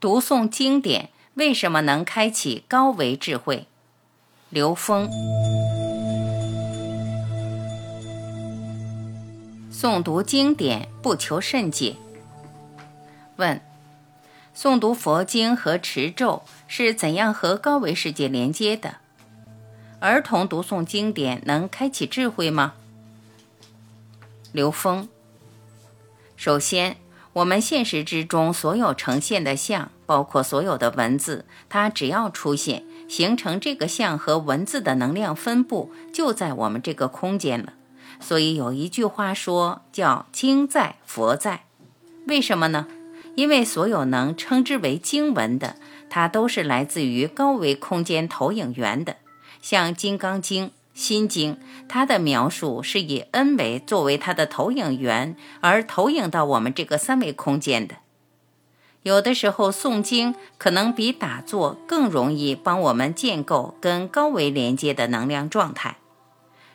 读诵经典为什么能开启高维智慧？刘峰。诵读经典不求甚解。问：诵读佛经和持咒是怎样和高维世界连接的？儿童读诵经典能开启智慧吗？刘峰。首先。我们现实之中所有呈现的像，包括所有的文字，它只要出现，形成这个像和文字的能量分布，就在我们这个空间了。所以有一句话说叫“经在佛在”，为什么呢？因为所有能称之为经文的，它都是来自于高维空间投影源的，像《金刚经》。心经，它的描述是以 n 维作为它的投影源，而投影到我们这个三维空间的。有的时候诵经可能比打坐更容易帮我们建构跟高维连接的能量状态。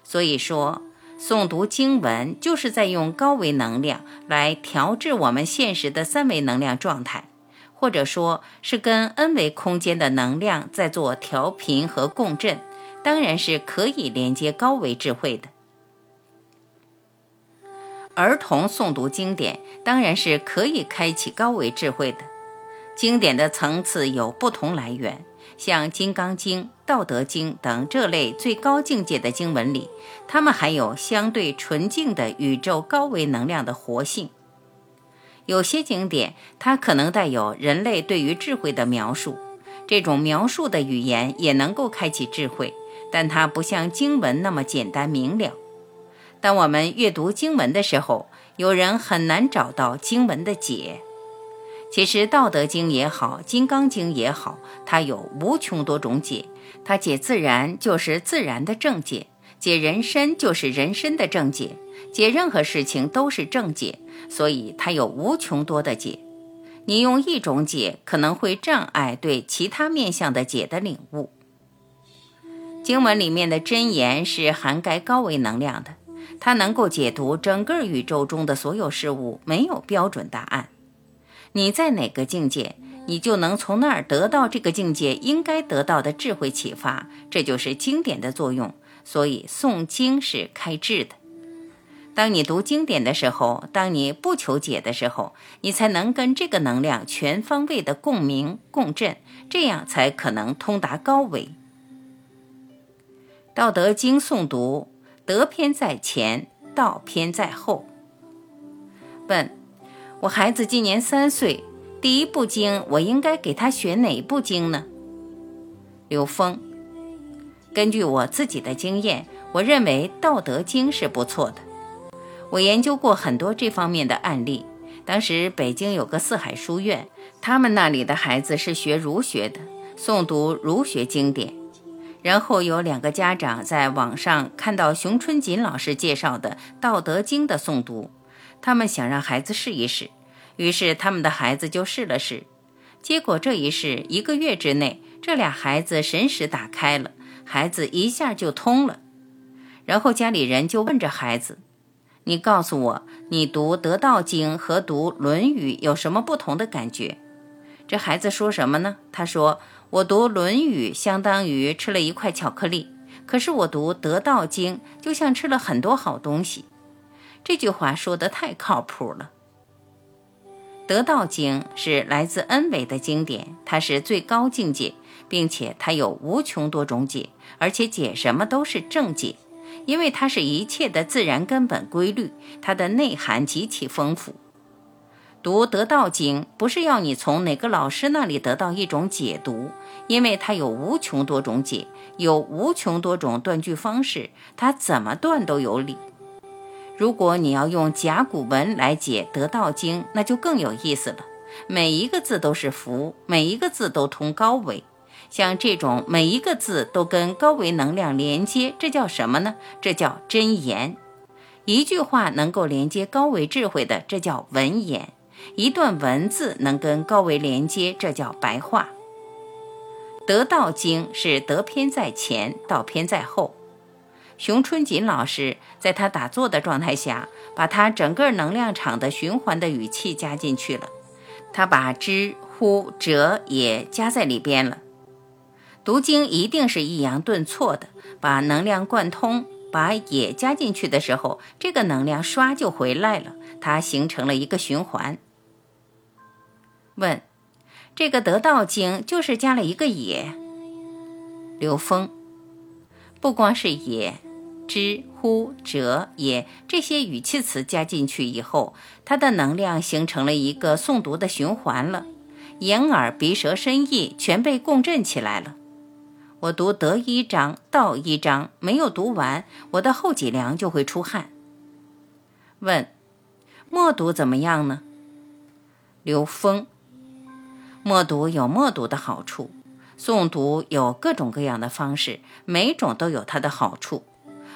所以说，诵读经文就是在用高维能量来调制我们现实的三维能量状态，或者说是跟 n 维空间的能量在做调频和共振。当然是可以连接高维智慧的。儿童诵读经典当然是可以开启高维智慧的。经典的层次有不同来源，像《金刚经》《道德经》等这类最高境界的经文里，它们含有相对纯净的宇宙高维能量的活性。有些经典它可能带有人类对于智慧的描述，这种描述的语言也能够开启智慧。但它不像经文那么简单明了。当我们阅读经文的时候，有人很难找到经文的解。其实《道德经》也好，《金刚经》也好，它有无穷多种解。它解自然就是自然的正解，解人身就是人身的正解，解任何事情都是正解。所以它有无穷多的解。你用一种解，可能会障碍对其他面向的解的领悟。经文里面的真言是涵盖高维能量的，它能够解读整个宇宙中的所有事物，没有标准答案。你在哪个境界，你就能从那儿得到这个境界应该得到的智慧启发，这就是经典的作用。所以诵经是开智的。当你读经典的时候，当你不求解的时候，你才能跟这个能量全方位的共鸣共振，这样才可能通达高维。道德经诵读，德篇在前，道篇在后。问：我孩子今年三岁，第一部经我应该给他学哪部经呢？刘峰：根据我自己的经验，我认为道德经是不错的。我研究过很多这方面的案例。当时北京有个四海书院，他们那里的孩子是学儒学的，诵读儒学经典。然后有两个家长在网上看到熊春锦老师介绍的《道德经》的诵读，他们想让孩子试一试，于是他们的孩子就试了试。结果这一试，一个月之内，这俩孩子神识打开了，孩子一下就通了。然后家里人就问着孩子：“你告诉我，你读《德道经》和读《论语》有什么不同的感觉？”这孩子说什么呢？他说。我读《论语》相当于吃了一块巧克力，可是我读《得道经》就像吃了很多好东西。这句话说的太靠谱了。《得道经》是来自恩维的经典，它是最高境界，并且它有无穷多种解，而且解什么都是正解，因为它是一切的自然根本规律，它的内涵极其丰富。读《得道经》不是要你从哪个老师那里得到一种解读，因为它有无穷多种解，有无穷多种断句方式，它怎么断都有理。如果你要用甲骨文来解《得道经》，那就更有意思了。每一个字都是符，每一个字都通高维。像这种每一个字都跟高维能量连接，这叫什么呢？这叫真言。一句话能够连接高维智慧的，这叫文言；一段文字能跟高维连接，这叫白话。《得道经》是得篇在前，道篇在后。熊春锦老师在他打坐的状态下，把他整个能量场的循环的语气加进去了。他把知、乎、者、也加在里边了。读经一定是抑扬顿挫的，把能量贯通，把也加进去的时候，这个能量刷就回来了，它形成了一个循环。问：这个得道经就是加了一个也？刘峰，不光是也。知乎者也，这些语气词加进去以后，它的能量形成了一个诵读的循环了，眼耳鼻舌身意全被共振起来了。我读得一章道一章，没有读完，我的后脊梁就会出汗。问：默读怎么样呢？刘峰，默读有默读的好处，诵读有各种各样的方式，每种都有它的好处。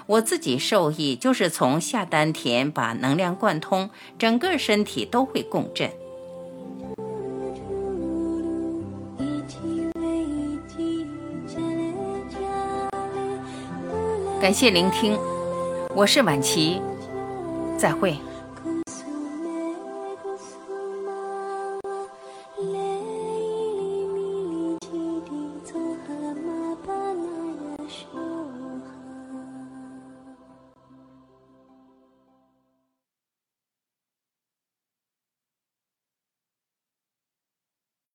我自己受益，就是从下丹田把能量贯通，整个身体都会共振。感谢聆听，我是晚琪，再会。